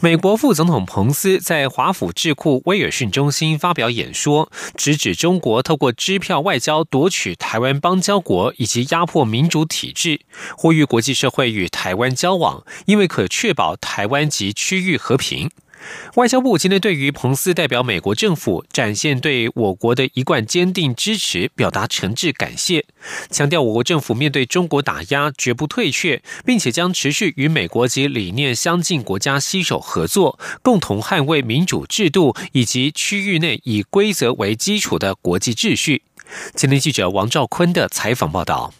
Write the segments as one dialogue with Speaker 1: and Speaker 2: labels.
Speaker 1: 美国副总统彭斯在华府智库威尔逊中心发表演说，直指中国透过支票外交夺取台湾邦交国以及压迫民主体制，呼吁国际社会与台湾交往，因为可确保台湾及区域和平。外交部今天对于彭斯代表美国政府展现对我国的一贯坚定支持，表达诚挚感谢，强调我国政府面对中国打压绝不退却，并且将持续与美国及理念相近国家携手合作，共同捍卫民主制度以及区域内以规则为基础的国际秩序。今天记者王兆坤的采访报道。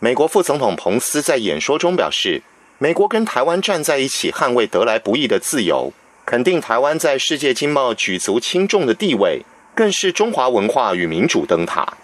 Speaker 2: 美国副总统彭斯在演说中表示，美国跟台湾站在一起，捍卫得来不易的自由。肯定台湾在世界经贸举足轻重的地位，更是中华文化与民主灯塔。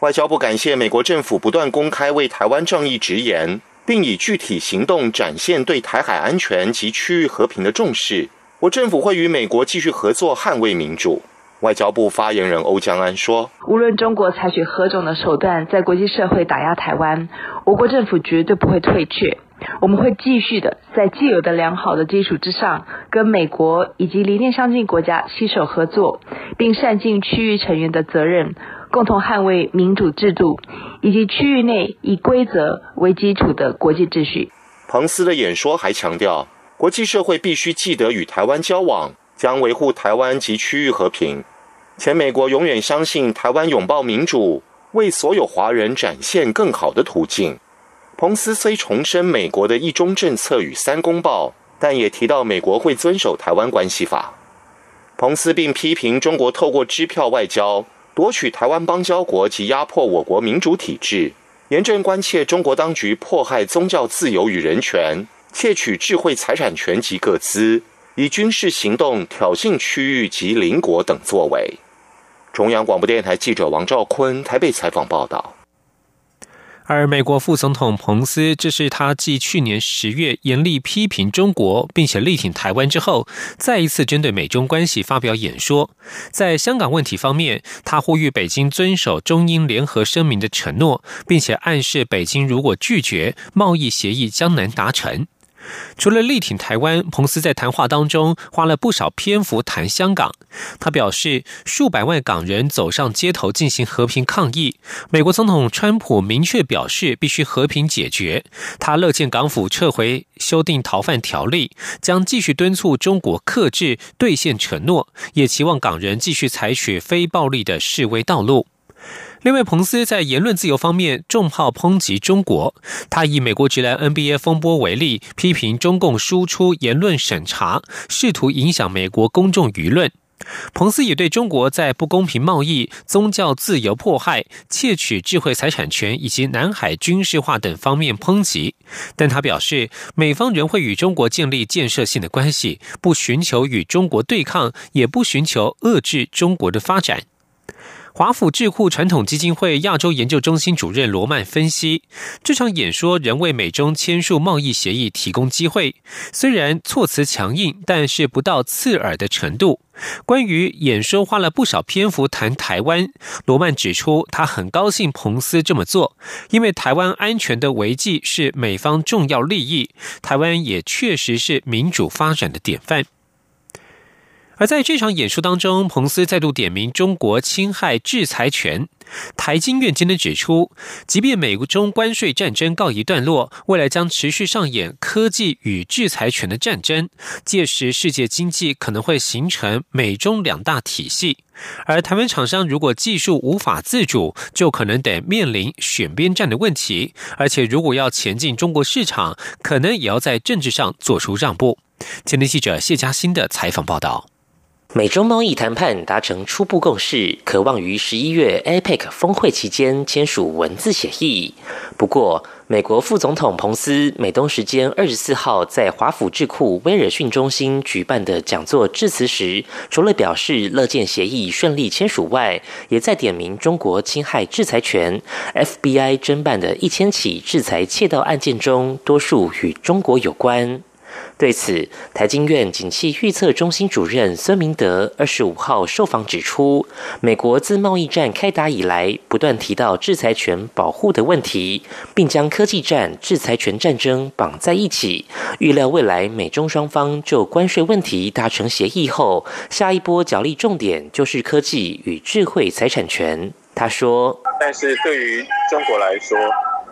Speaker 2: 外交部感谢美国政府不断公开为台湾正义直言，并以具体行动展现对台海安全及区域和平的重视。我政府会与美国继续合作，捍卫民主。外交部发言人欧江安说：“无论中国采取何种的手段，在国际社会打压台湾，我国政府绝对不会退却。我们会继续的在既有的良好的基础之上，跟美国以及理念相近国家携手合作，并善尽区域成员的责任，共同捍卫民主制度以及区域内以规则为基础的国际秩序。”彭斯的演说还强调，国际社会必须记得与台湾交往。将维护台湾及区域和平。前美国永远相信台湾拥抱民主，为所有华人展现更好的途径。彭斯虽重申美国的一中政策与三公报，但也提到美国会遵守台湾关系法。彭斯并批评中国透过支票外交夺取台湾邦交国及压迫我国民主体制，严正关切中国当局迫害宗教自由与人权，窃取智慧财产权及各资。以军事行动挑衅区域及邻国等作为。中央广播电台记者王兆坤台北采访报道。
Speaker 1: 而美国副总统彭斯，这是他继去年十月严厉批评中国，并且力挺台湾之后，再一次针对美中关系发表演说。在香港问题方面，他呼吁北京遵守中英联合声明的承诺，并且暗示北京如果拒绝，贸易协议将难达成。除了力挺台湾，彭斯在谈话当中花了不少篇幅谈香港。他表示，数百万港人走上街头进行和平抗议。美国总统川普明确表示，必须和平解决。他乐见港府撤回修订逃犯条例，将继续敦促中国克制、兑现承诺，也期望港人继续采取非暴力的示威道路。另外，彭斯在言论自由方面重炮抨击中国。他以美国职篮 NBA 风波为例，批评中共输出言论审查，试图影响美国公众舆论。彭斯也对中国在不公平贸易、宗教自由迫害、窃取智慧财产权以及南海军事化等方面抨击。但他表示，美方仍会与中国建立建设性的关系，不寻求与中国对抗，也不寻求遏制中国的发展。华府智库传统基金会亚洲研究中心主任罗曼分析，这场演说仍为美中签署贸易协议提供机会。虽然措辞强硬，但是不到刺耳的程度。关于演说花了不少篇幅谈台湾，罗曼指出，他很高兴彭斯这么做，因为台湾安全的维系是美方重要利益，台湾也确实是民主发展的典范。而在这场演说当中，彭斯再度点名中国侵害制裁权。台经院今天指出，即便美中关税战争告一段落，未来将持续上演科技与制裁权的战争。届时，世界经济可能会形成美中两大体系。而台湾厂商如果技术无法自主，就可能得面临选边站的问题。而且，如果要前进中国市场，可能也要在政治上做出让步。前天记者谢嘉欣的采访报道。
Speaker 3: 美中贸易谈判达成初步共识，渴望于十一月 APEC 峰会期间签署文字协议。不过，美国副总统彭斯美东时间二十四号在华府智库威尔逊中心举办的讲座致辞时，除了表示乐见协议顺利签署外，也在点名中国侵害制裁权。FBI 侦办的一千起制裁窃盗案件中，多数与中国有关。对此，台经院景气预测中心主任孙明德二十五号受访指出，美国自贸易战开打以来，不断提到制裁权保护的问题，并将科技战、制裁权战争绑在一起。预料未来美中双方就关税问题达成协议后，下一波角力重点就是科技与智慧财产权。他说：“但是对于中国来说，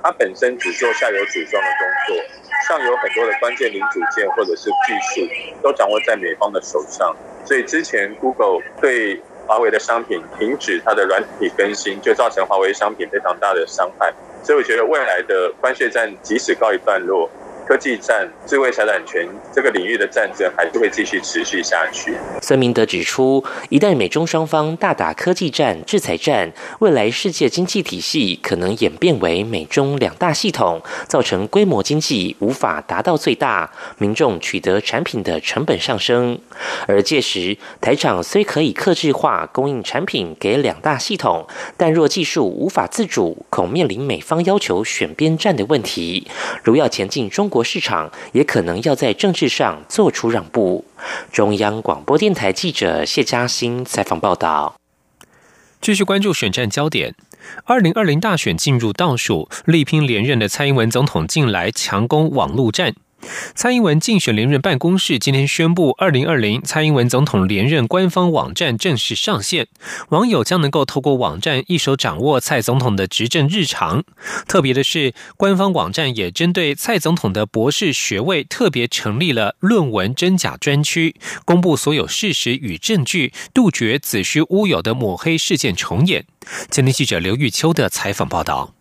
Speaker 3: 它本身只做下游组装的工作。”上游很多的关键零组件或者是技术都掌握在美方的手上，所以之前 Google 对华为的商品停止它的软体更新，就造成华为商品非常大的伤害。所以我觉得未来的关税战即使告一段落。科技战、智慧财产权这个领域的战争还是会继续持续下去。孙明德指出，一旦美中双方大打科技战、制裁战，未来世界经济体系可能演变为美中两大系统，造成规模经济无法达到最大，民众取得产品的成本上升。而届时，台厂虽可以克制化供应产品给两大系统，但若技术无法自主，恐面临美方要求选边站的问题。如要前进中。国市场也可能要在政治上做出让步。中央广播电台记者谢嘉欣采访报道。
Speaker 1: 继续关注选战焦点，二零二零大选进入倒数，力拼连任的蔡英文总统近来强攻网络战。蔡英文竞选连任办公室今天宣布，二零二零蔡英文总统连任官方网站正式上线，网友将能够透过网站一手掌握蔡总统的执政日常。特别的是，官方网站也针对蔡总统的博士学位特别成立了论文真假专区，公布所有事实与证据，杜绝子虚乌有的抹黑事件重演。今天记者刘玉秋的采访报道。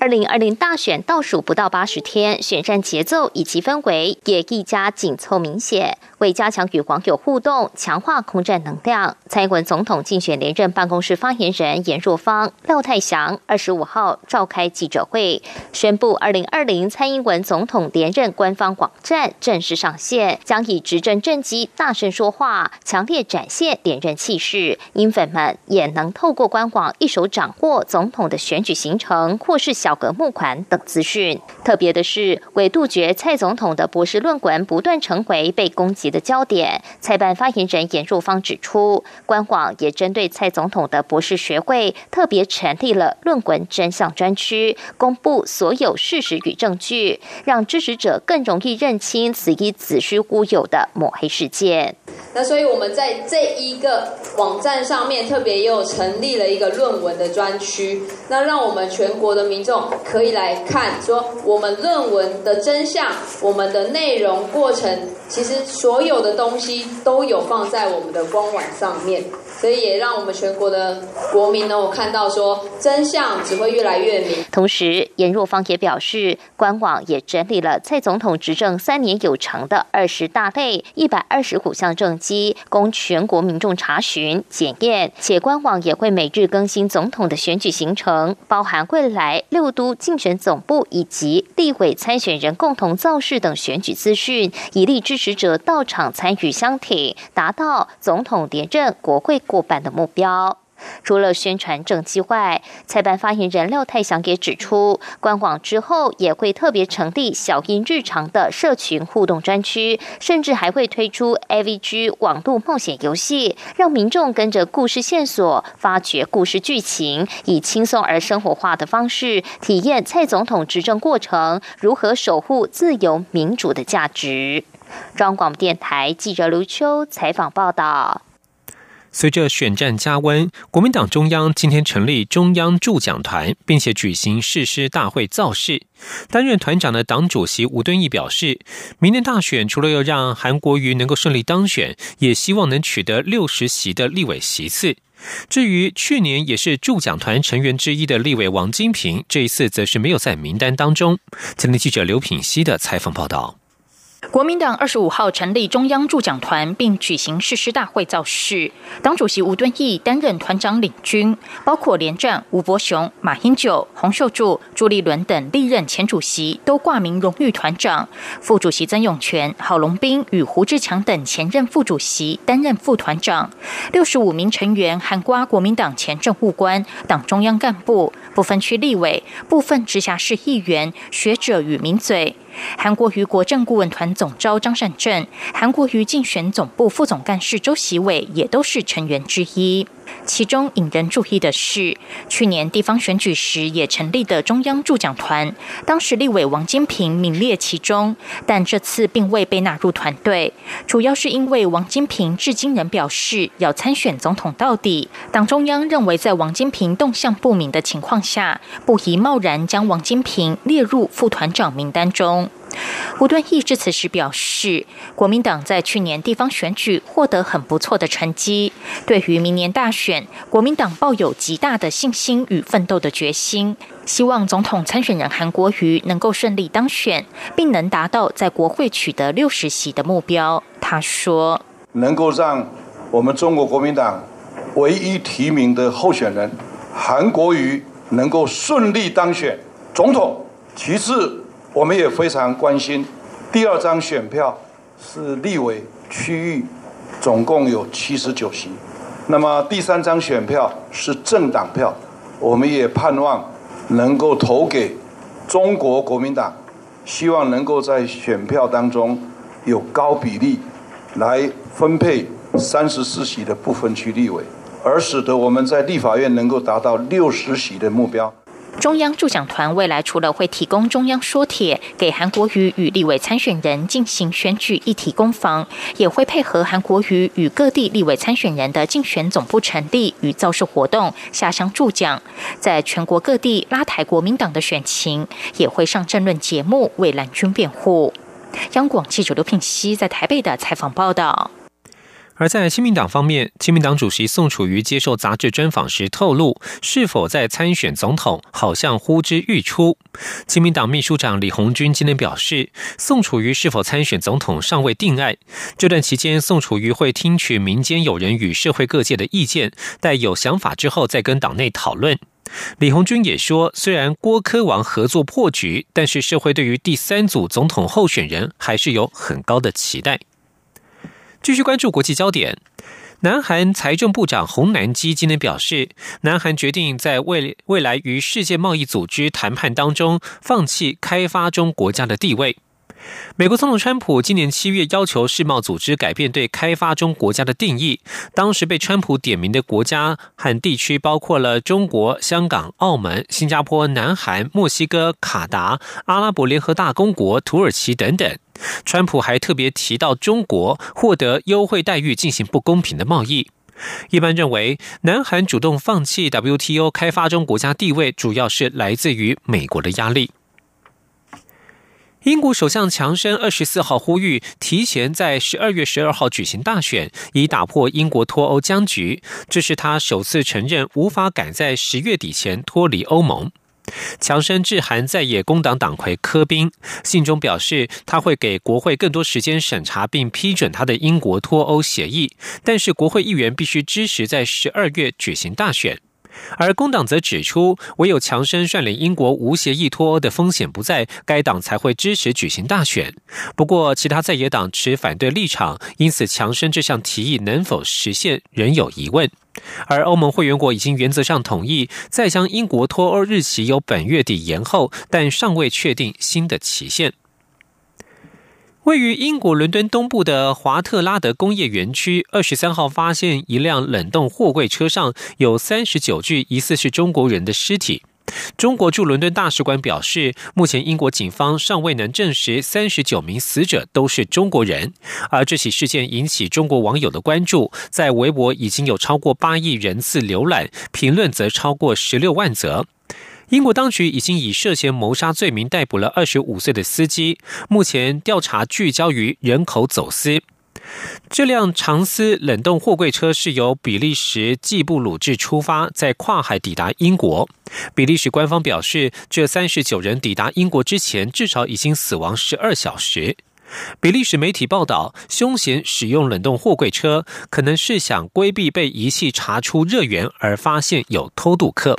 Speaker 4: 二零二零大选倒数不到八十天，选战节奏以及氛围也愈加紧凑明显。为加强与网友互动，强化空战能量，蔡英文总统竞选连任办公室发言人严若芳、廖泰祥二十五号召开记者会，宣布二零二零蔡英文总统连任官方网站正式上线，将以执政政绩大声说话，强烈展现连任气势。英粉们也能透过官网一手掌握总统的选举行程，或是小格募款等资讯。特别的是，为杜绝蔡总统的博士论文不断成为被攻击。的焦点，蔡办发言人严若芳指出，官网也针对蔡总统的博士学位特别成立了论文真相专区，公布所有事实与证据，让支持者更容易认清此一子虚乌有的抹黑事件。
Speaker 5: 那所以我们在这一个网站上面特别又成立了一个论文的专区，那让我们全国的民众可以来看，说我们论文的真相，我们的内容过程。其实所所有的东西都有放在我们的官网上面。所以也让我们全国的国民呢，我看到说真相只会越来越明。
Speaker 4: 同时，严若芳也表示，官网也整理了蔡总统执政三年有成的二十大类一百二十五项政绩，供全国民众查询检验。且官网也会每日更新总统的选举行程，包含未来六都竞选总部以及立委参选人共同造势等选举资讯，以利支持者到场参与相挺，达到总统连任国会。过半的目标。除了宣传政绩外，蔡办发言人廖泰祥也指出，官网之后也会特别成立小英日常的社群互动专区，甚至还会推出 AVG 网络冒险游戏，让民众跟着故事线索发掘故事剧情，以轻松而生活化的方式体验蔡总统执政过程如何守护自由民主的价值。中央广播电台记者卢秋采访报道。
Speaker 1: 随着选战加温，国民党中央今天成立中央助讲团，并且举行誓师大会造势。担任团长的党主席吴敦义表示，明年大选除了要让韩国瑜能够顺利当选，也希望能取得六十席的立委席次。至于去年也是助讲团成员之一的立委王金平，这一次则是没有在名单当中。今天记者刘品熙的采访报道。
Speaker 6: 国民党二十五号成立中央助讲团，并举行誓师大会造势。党主席吴敦义担任团长领军，包括连战、吴伯雄、马英九、洪秀柱、朱立伦等历任前主席都挂名荣誉团长。副主席曾永权、郝龙斌与胡志强等前任副主席担任副团长。六十五名成员含瓜国民党前政务官、党中央干部、不分区立委、部分直辖市议员、学者与名嘴。韩国瑜国政顾问团总召张善政、韩国瑜竞选总部副总干事周习伟也都是成员之一。其中引人注意的是，去年地方选举时也成立的中央助讲团，当时立委王金平名列其中，但这次并未被纳入团队，主要是因为王金平至今仍表示要参选总统到底。党中央认为，在王金平动向不明的情况下，不宜贸然将王金平列入副团长名单中。吴敦义致辞时表示，国民党在去年地方选举获得很不错的成绩，对于明年大选，国民党抱有极大的信心与奋斗的决心，希望总统参选人韩国瑜能够顺利当选，并能达到在国会取得六十席的目标。他说：“能够让我们中国国民党唯一提名的候选人韩国瑜能够顺利当选总统，其次。”我们也非常关心，第二张选票是立委区域，总共有七十九席。那么第三张选票是政党票，我们也盼望能够投给中国国民党，希望能够在选票当中有高比例来分配三十四席的不分区立委，而使得我们在立法院能够达到六十席的目标。中央助讲团未来除了会提供中央说帖给韩国瑜与立委参选人进行选举议题攻防，也会配合韩国瑜与各地立委参选人的竞选总部成立与造势活动下乡助讲，在全国各地拉抬国民党的选情，也会上政论节目为蓝军辩护。央广记者刘品熙在台北的采访报道。
Speaker 1: 而在亲民党方面，亲民党主席宋楚瑜接受杂志专访时透露，是否在参选总统，好像呼之欲出。亲民党秘书长李红军今天表示，宋楚瑜是否参选总统尚未定案。这段期间，宋楚瑜会听取民间友人与社会各界的意见，待有想法之后再跟党内讨论。李红军也说，虽然郭科王合作破局，但是社会对于第三组总统候选人还是有很高的期待。继续关注国际焦点，南韩财政部长洪南基今天表示，南韩决定在未未来与世界贸易组织谈判当中放弃开发中国家的地位。美国总统川普今年七月要求世贸组织改变对开发中国家的定义，当时被川普点名的国家和地区包括了中国、香港、澳门、新加坡、南韩、墨西哥、卡达、阿拉伯联合大公国、土耳其等等。川普还特别提到中国获得优惠待遇进行不公平的贸易。一般认为，南韩主动放弃 WTO 开发中国家地位，主要是来自于美国的压力。英国首相强生二十四号呼吁提前在十二月十二号举行大选，以打破英国脱欧僵局。这是他首次承认无法赶在十月底前脱离欧盟。强生致函在野工党党魁科宾，信中表示他会给国会更多时间审查并批准他的英国脱欧协议，但是国会议员必须支持在十二月举行大选。而工党则指出，唯有强生率领英国无协议脱欧的风险不在，该党才会支持举行大选。不过，其他在野党持反对立场，因此强生这项提议能否实现仍有疑问。而欧盟会员国已经原则上同意再将英国脱欧日期由本月底延后，但尚未确定新的期限。位于英国伦敦东部的华特拉德工业园区，二十三号发现一辆冷冻货柜车上有三十九具疑似是中国人的尸体。中国驻伦敦大使馆表示，目前英国警方尚未能证实三十九名死者都是中国人。而这起事件引起中国网友的关注，在微博已经有超过八亿人次浏览，评论则超过十六万则。英国当局已经以涉嫌谋杀罪名逮捕了二十五岁的司机。目前调查聚焦于人口走私。这辆长丝冷冻货柜车是由比利时基布鲁治出发，在跨海抵达英国。比利时官方表示，这三十九人抵达英国之前至少已经死亡十二小时。比利时媒体报道，凶嫌使用冷冻货柜车，可能是想规避被仪器查出热源而发现有偷渡客。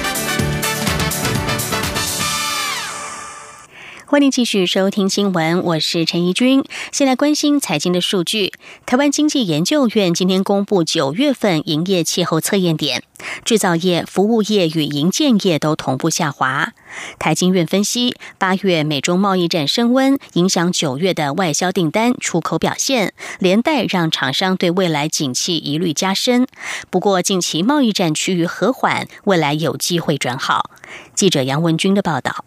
Speaker 7: 欢迎继续收听新闻，我是陈怡君。先来关心财经的数据，台湾经济研究院今天公布九月份营业气候测验点。制造业、服务业与营建业都同步下滑。台经院分析，八月美中贸易战升温，影响九月的外销订单、出口表现，连带让厂商对未来景气疑虑加深。不过，近期贸易战趋于和缓，未来有机会转好。记者杨文军的报道。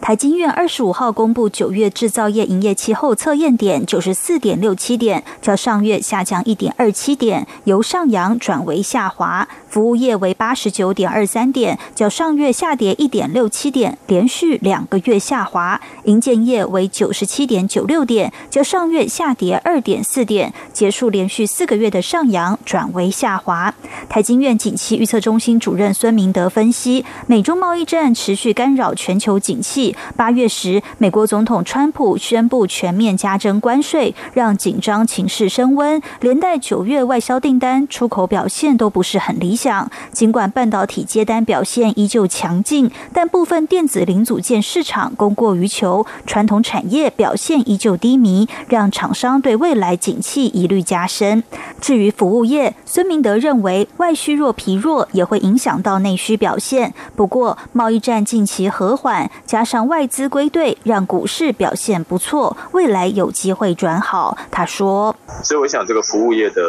Speaker 8: 台经院二十五号公布九月制造业营业气候测验点九十四点六七点，较上月下降一点二七点，由上扬转为下滑。服务业为八十九点二三点，较上月下跌一点六七点，连续两个月下滑。营建业为九十七点九六点，较上月下跌二点四点，结束连续四个月的上扬，转为下滑。台经院景气预测中心主任孙明德分析，美中贸易战持续干扰全球景气。八月时，美国总统川普宣布全面加征关税，让紧张情势升温，连带九月外销订单、出口表现都不是很理想。尽管半导体接单表现依旧强劲，但部分电子零组件市场供过于求，传统产业表现依旧低迷，让厂商对未来景气疑虑加深。至于服务业，孙明德认为外需若疲弱，也会影响到内需表现。不过，贸易战近期和缓，加上外资归队，让股市表现不错，未来有机会转好。他说：“
Speaker 9: 所以我想，这个服务业的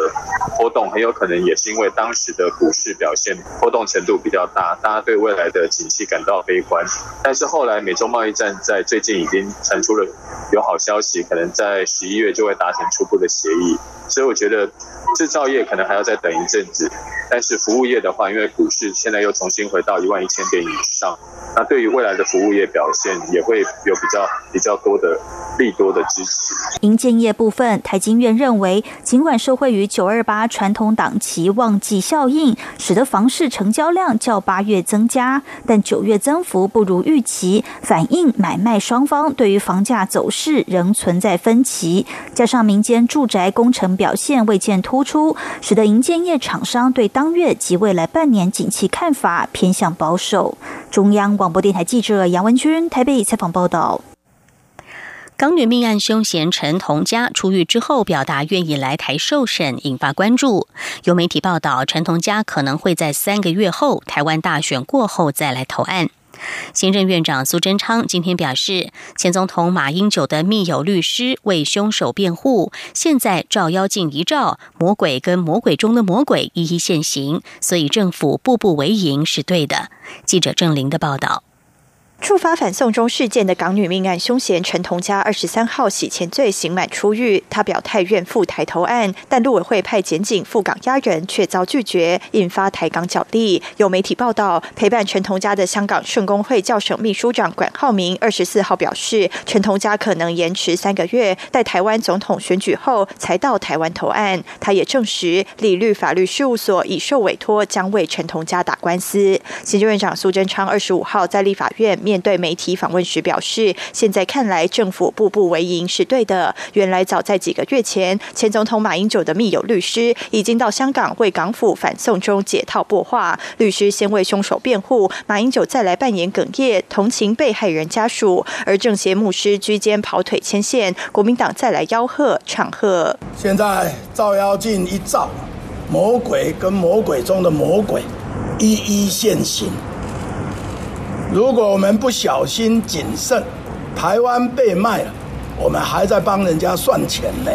Speaker 9: 波动很有可能也是因为当时的股市表现波动程度比较大，大家对未来的景气感到悲观。但是后来美中贸易战在最近已经传出了有好消息，可能在十一月就会达成初步的协议。所以我觉得制造业可能还要再等一阵子，但是服务业的话，因为股市现在又重新回到一万一千点以上，那对于未来的服务业表现。”也会有比较比较多的利多的支持。
Speaker 8: 营建业部分，台经院认为，尽管受惠于九二八传统档期旺季效应，使得房市成交量较八月增加，但九月增幅不如预期，反映买卖双方对于房价走势仍存在分歧。加上民间住宅工程表现未见突出，使得营建业厂商对当月及未来半年景气看法偏向保守。中央广播电台记者杨文君台北采访报道：
Speaker 7: 港女命案凶嫌陈同佳出狱之后，表达愿意来台受审，引发关注。有媒体报道，陈同佳可能会在三个月后台湾大选过后再来投案。行政院长苏贞昌今天表示，前总统马英九的密友律师为凶手辩护，现在照妖镜一照，魔鬼跟魔鬼中的魔鬼一一现形，所以政府步步为营是对的。记者郑玲的报道。
Speaker 10: 触发反送中事件的港女命案凶嫌陈同佳，二十三号洗钱罪刑满出狱。他表态愿赴台投案，但陆委会派检警赴港押人，却遭拒绝，引发台港角力。有媒体报道，陪伴陈同佳的香港顺公会教省秘书长管浩明，二十四号表示，陈同佳可能延迟三个月，待台湾总统选举后才到台湾投案。他也证实，理律法律事务所已受委托，将为陈同佳打官司。行政院长苏贞昌二十五号在立法院。面对媒体访问时表示，现在看来政府步步为营是对的。原来早在几个月前，前总统马英九的密友律师已经到香港为港府反送中解套播话。律师先为凶手辩护，马英九再来扮演哽咽，同情被害人家属。而政协牧师居间跑腿牵线，国民党再来吆喝唱和。
Speaker 11: 现在照妖镜一照，魔鬼跟魔鬼中的魔鬼一一现形。如果我们不小心谨慎，台湾被卖了，我们还在帮人家算钱呢。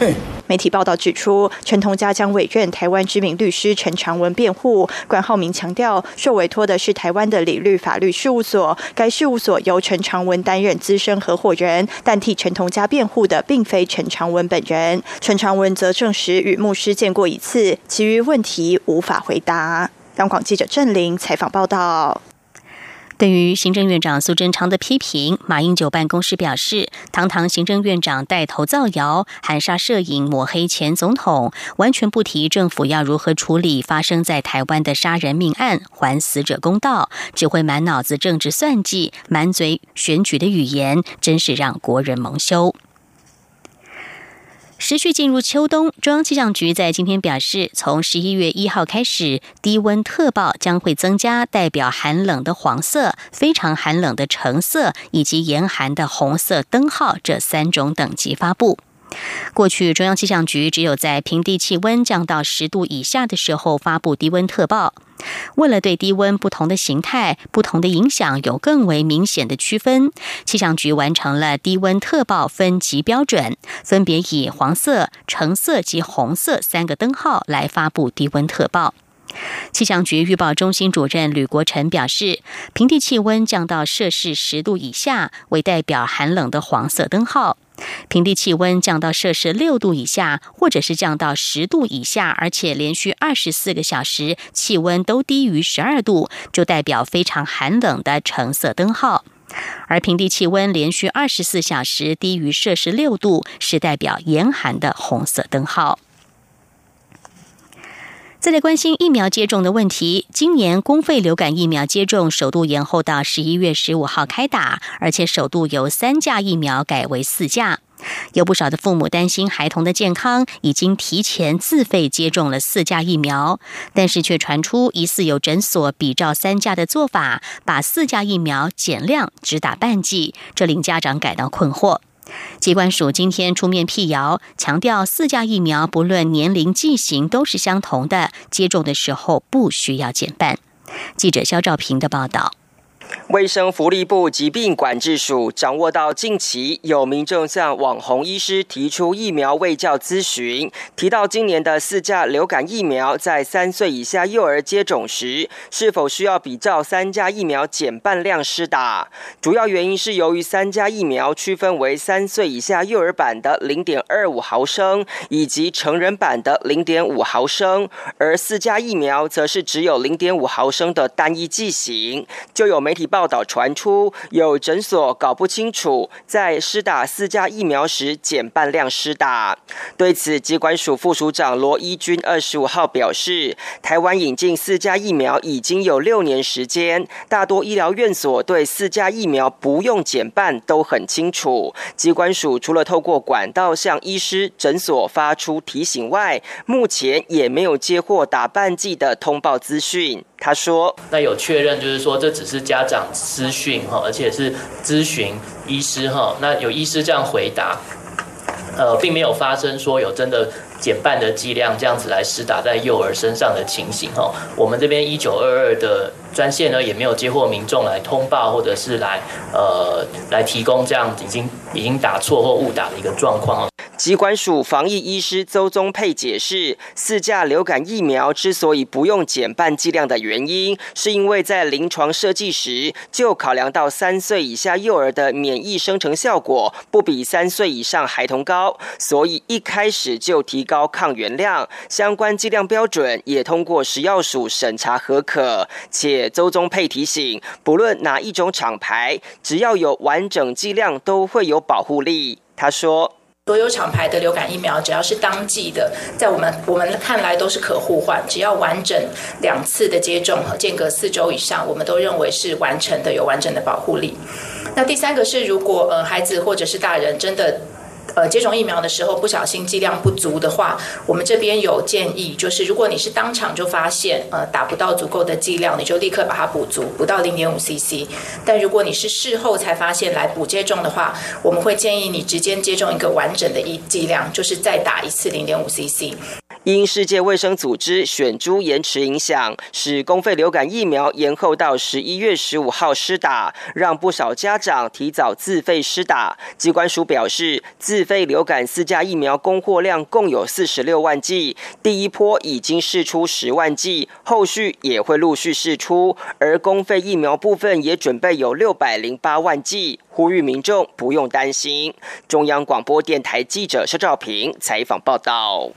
Speaker 11: 嘿，
Speaker 10: 媒体报道指出，陈同佳将委任台湾知名律师陈长文辩护。关浩明强调，受委托的是台湾的理律法律事务所，该事务所由陈长文担任资深合伙人，但替陈同佳辩护的并非陈长文本人。陈长文则证实与牧师见过一次，其余问题无法回答。央广记者郑玲采访报道。
Speaker 7: 对于行政院长苏贞昌的批评，马英九办公室表示，堂堂行政院长带头造谣、含沙射影、抹黑前总统，完全不提政府要如何处理发生在台湾的杀人命案，还死者公道，只会满脑子政治算计、满嘴选举的语言，真是让国人蒙羞。持续进入秋冬，中央气象局在今天表示，从十一月一号开始，低温特报将会增加，代表寒冷的黄色、非常寒冷的橙色以及严寒的红色灯号这三种等级发布。过去，中央气象局只有在平地气温降到十度以下的时候发布低温特报。为了对低温不同的形态、不同的影响有更为明显的区分，气象局完成了低温特报分级标准，分别以黄色、橙色及红色三个灯号来发布低温特报。气象局预报中心主任吕国成表示，平地气温降到摄氏十度以下为代表寒冷的黄色灯号。平地气温降到摄氏六度以下，或者是降到十度以下，而且连续二十四个小时气温都低于十二度，就代表非常寒冷的橙色灯号；而平地气温连续二十四小时低于摄氏六度，是代表严寒的红色灯号。再来关心疫苗接种的问题。今年公费流感疫苗接种首度延后到十一月十五号开打，而且首度由三价疫苗改为四价。有不少的父母担心孩童的健康，已经提前自费接种了四价疫苗，但是却传出疑似有诊所比照三价的做法，把四价疫苗减量只打半剂，这令家长感到困惑。机关署今天出面辟谣，强调四价疫苗不论年龄、剂型都是相同的，接种的时候不需要减半。记者肖兆平的报道。
Speaker 12: 卫生福利部疾病管制署掌握到近期有民众向网红医师提出疫苗卫教咨询，提到今年的四价流感疫苗在三岁以下幼儿接种时，是否需要比照三价疫苗减半量施打？主要原因是由于三价疫苗区分为三岁以下幼儿版的零点二五毫升以及成人版的零点五毫升，而四价疫苗则是只有零点五毫升的单一剂型，就有媒体报。道传出，有诊所搞不清楚，在施打四价疫苗时减半量施打。对此，机关署副署长罗一军二十五号表示，台湾引进四价疫苗已经有六年时间，大多医疗院所对四价疫苗不用减半都很清楚。机关署除了透过管道向医师诊所发出提醒外，目前也没有接获打半剂的通报资讯。他说：“
Speaker 13: 那有确认，就是说这只是家长私讯哈，而且是咨询医师哈。那有医师这样回答，呃，并没有发生说有真的减半的剂量这样子来施打在幼儿身上的情形哈。我们这边一九二二的专线呢，也没有接获民众来通报或者是来呃来提供这样已经已经打错或误打的一个状况。”
Speaker 12: 机关署防疫医师邹宗佩解释，四价流感疫苗之所以不用减半剂量的原因，是因为在临床设计时就考量到三岁以下幼儿的免疫生成效果不比三岁以上孩童高，所以一开始就提高抗原量，相关剂量标准也通过食药署审查合可。且邹宗佩提醒，不论哪一种厂牌，只要有完整剂量，都会有保护力。他说。
Speaker 14: 所有厂牌的流感疫苗，只要是当季的，在我们我们看来都是可互换，只要完整两次的接种和间隔四周以上，我们都认为是完成的，有完整的保护力。那第三个是，如果呃孩子或者是大人真的。呃，接种疫苗的时候不小心剂量不足的话，我们这边有建议，就是如果你是当场就发现呃打不到足够的剂量，你就立刻把它补足，补到零点五 CC。但如果你是事后才发现来补接种的话，我们会建议你直接接种一个完整的一剂量，就是再打一次零点五 CC。
Speaker 12: 因世界卫生组织选猪延迟影响，使公费流感疫苗延后到十一月十五号施打，让不少家长提早自费施打。机关署表示，自费流感四价疫苗供货量共有四十六万剂，第一波已经试出十万剂，后续也会陆续试出。而公费疫苗部分也准备有六百零八万剂，呼吁民众不用担心。中央广播电台记者肖兆平采访报道。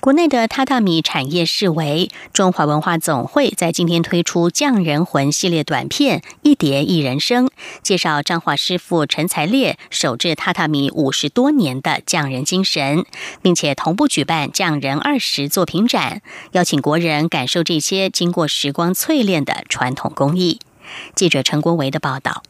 Speaker 7: 国内的榻榻米产业视为，中华文化总会在今天推出《匠人魂》系列短片《一叠一人生》，介绍彰化师傅陈才烈手制榻榻米五十多年的匠人精神，并且同步举办匠人二十作品展，邀请国人感受这些经过时光淬炼的传统工艺。记者陈国维的报道。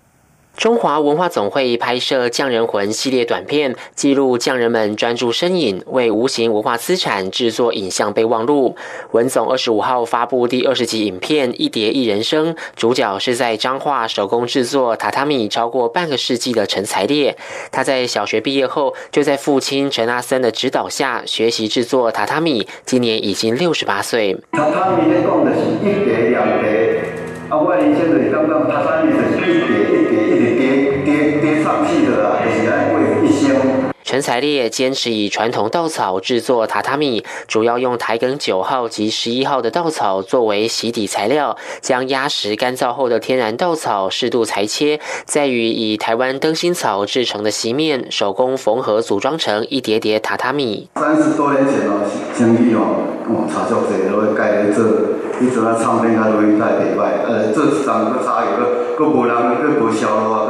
Speaker 15: 中华文化总会拍摄《匠人魂》系列短片，记录匠人们专注身影，为无形文化资产制作影像备忘录。文总二十五号发布第二十集影片《一叠一人生》，主角是在彰化手工制作榻榻米超过半个世纪的陈才烈。他在小学毕业后，就在父亲陈阿森的指导下学习制作榻榻米，今年已经六十八岁。榻榻米咧讲的是一叠两叠，啊，我以前就是感觉榻榻米陈才烈坚持以传统稻草制作榻榻米，主要用台梗九号及十一号的稻草作为洗底材料，将压实干燥后的天然稻草适度裁切，再与以台湾灯芯草制成的席面手工缝合组装成一叠叠榻榻米。三十多年前哦，生意哦，哦，差足济，都会改来做，你做啊唱片啊，都会太地歹，呃，做一张个差油个，个无人个无销路啊，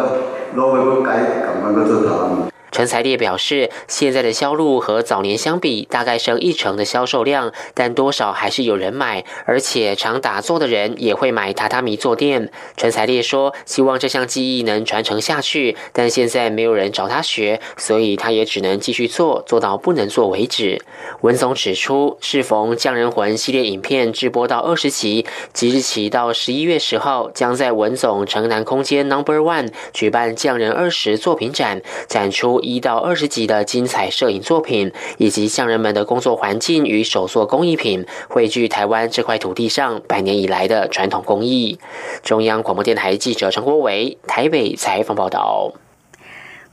Speaker 15: 个路会改，赶快个做榻榻米。陈才烈表示，现在的销路和早年相比，大概剩一成的销售量，但多少还是有人买，而且常打坐的人也会买榻榻米坐垫。陈才烈说，希望这项技艺能传承下去，但现在没有人找他学，所以他也只能继续做，做到不能做为止。文总指出，适逢《匠人魂》系列影片直播到二十集，即日起到十一月十号，将在文总城南空间 Number One 举办匠人二十作品展，展出。一到二十集的精彩摄影作品，以及匠人们的工作环境与手作工艺品，汇聚台湾这块土地上百年以来的传统工艺。中央广播电台记者陈国伟台北采访报道。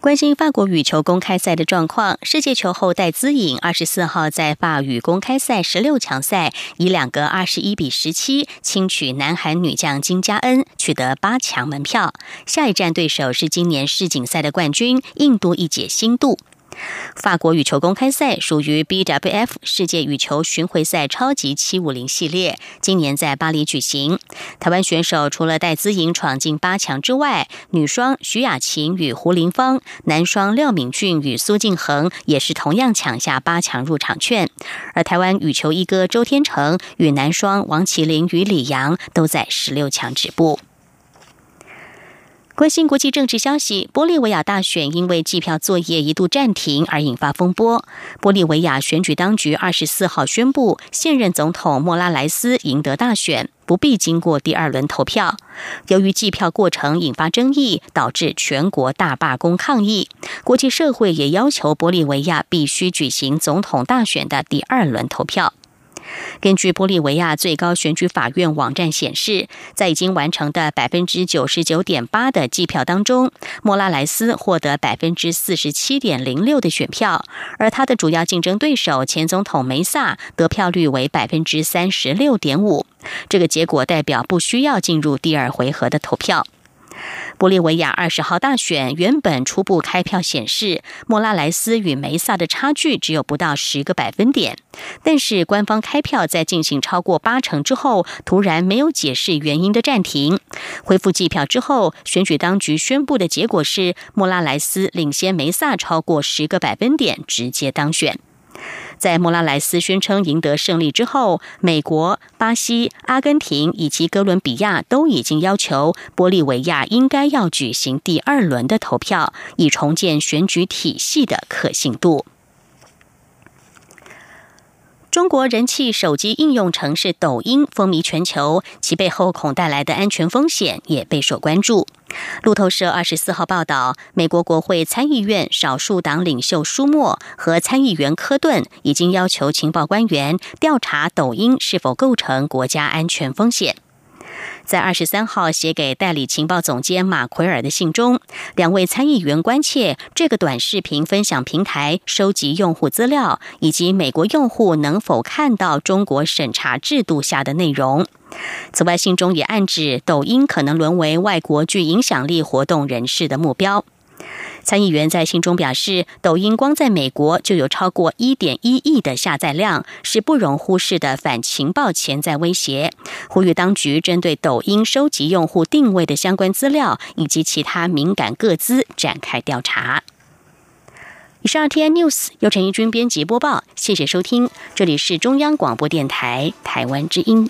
Speaker 7: 关心法国羽球公开赛的状况，世界球后戴资颖二十四号在法羽公开赛十六强赛以两个二十一比十七轻取南韩女将金佳恩，取得八强门票。下一站对手是今年世锦赛的冠军印度一姐辛度。法国羽球公开赛属于 BWF 世界羽球巡回赛超级七五零系列，今年在巴黎举行。台湾选手除了戴资颖闯进八强之外，女双徐雅琴与胡林芳，男双廖敏俊与苏敬恒也是同样抢下八强入场券。而台湾羽球一哥周天成与男双王麒麟与李阳都在十六强止步。关心国际政治消息，玻利维亚大选因为计票作业一度暂停而引发风波。玻利维亚选举当局二十四号宣布，现任总统莫拉莱斯赢得大选，不必经过第二轮投票。由于计票过程引发争议，导致全国大罢工抗议。国际社会也要求玻利维亚必须举行总统大选的第二轮投票。根据玻利维亚最高选举法院网站显示，在已经完成的百分之九十九点八的计票当中，莫拉莱斯获得百分之四十七点零六的选票，而他的主要竞争对手前总统梅萨得票率为百分之三十六点五。这个结果代表不需要进入第二回合的投票。玻利维亚二十号大选原本初步开票显示，莫拉莱斯与梅萨的差距只有不到十个百分点。但是官方开票在进行超过八成之后，突然没有解释原因的暂停。恢复计票之后，选举当局宣布的结果是莫拉莱斯领先梅萨超过十个百分点，直接当选。在莫拉莱斯宣称赢得胜利之后，美国、巴西、阿根廷以及哥伦比亚都已经要求玻利维亚应该要举行第二轮的投票，以重建选举体系的可信度。中国人气手机应用城市抖音风靡全球，其背后恐带来的安全风险也备受关注。路透社二十四号报道，美国国会参议院少数党领袖舒默和参议员科顿已经要求情报官员调查抖音是否构成国家安全风险。在二十三号写给代理情报总监马奎尔的信中，两位参议员关切这个短视频分享平台收集用户资料，以及美国用户能否看到中国审查制度下的内容。此外，信中也暗指抖音可能沦为外国具影响力活动人士的目标。参议员在信中表示，抖音光在美国就有超过一点一亿的下载量，是不容忽视的反情报潜在威胁。呼吁当局针对抖音收集用户定位的相关资料以及其他敏感个资展开调查。以上 T N News 由陈义军编辑播报，谢谢收听，这里是中央广播电台台湾之音。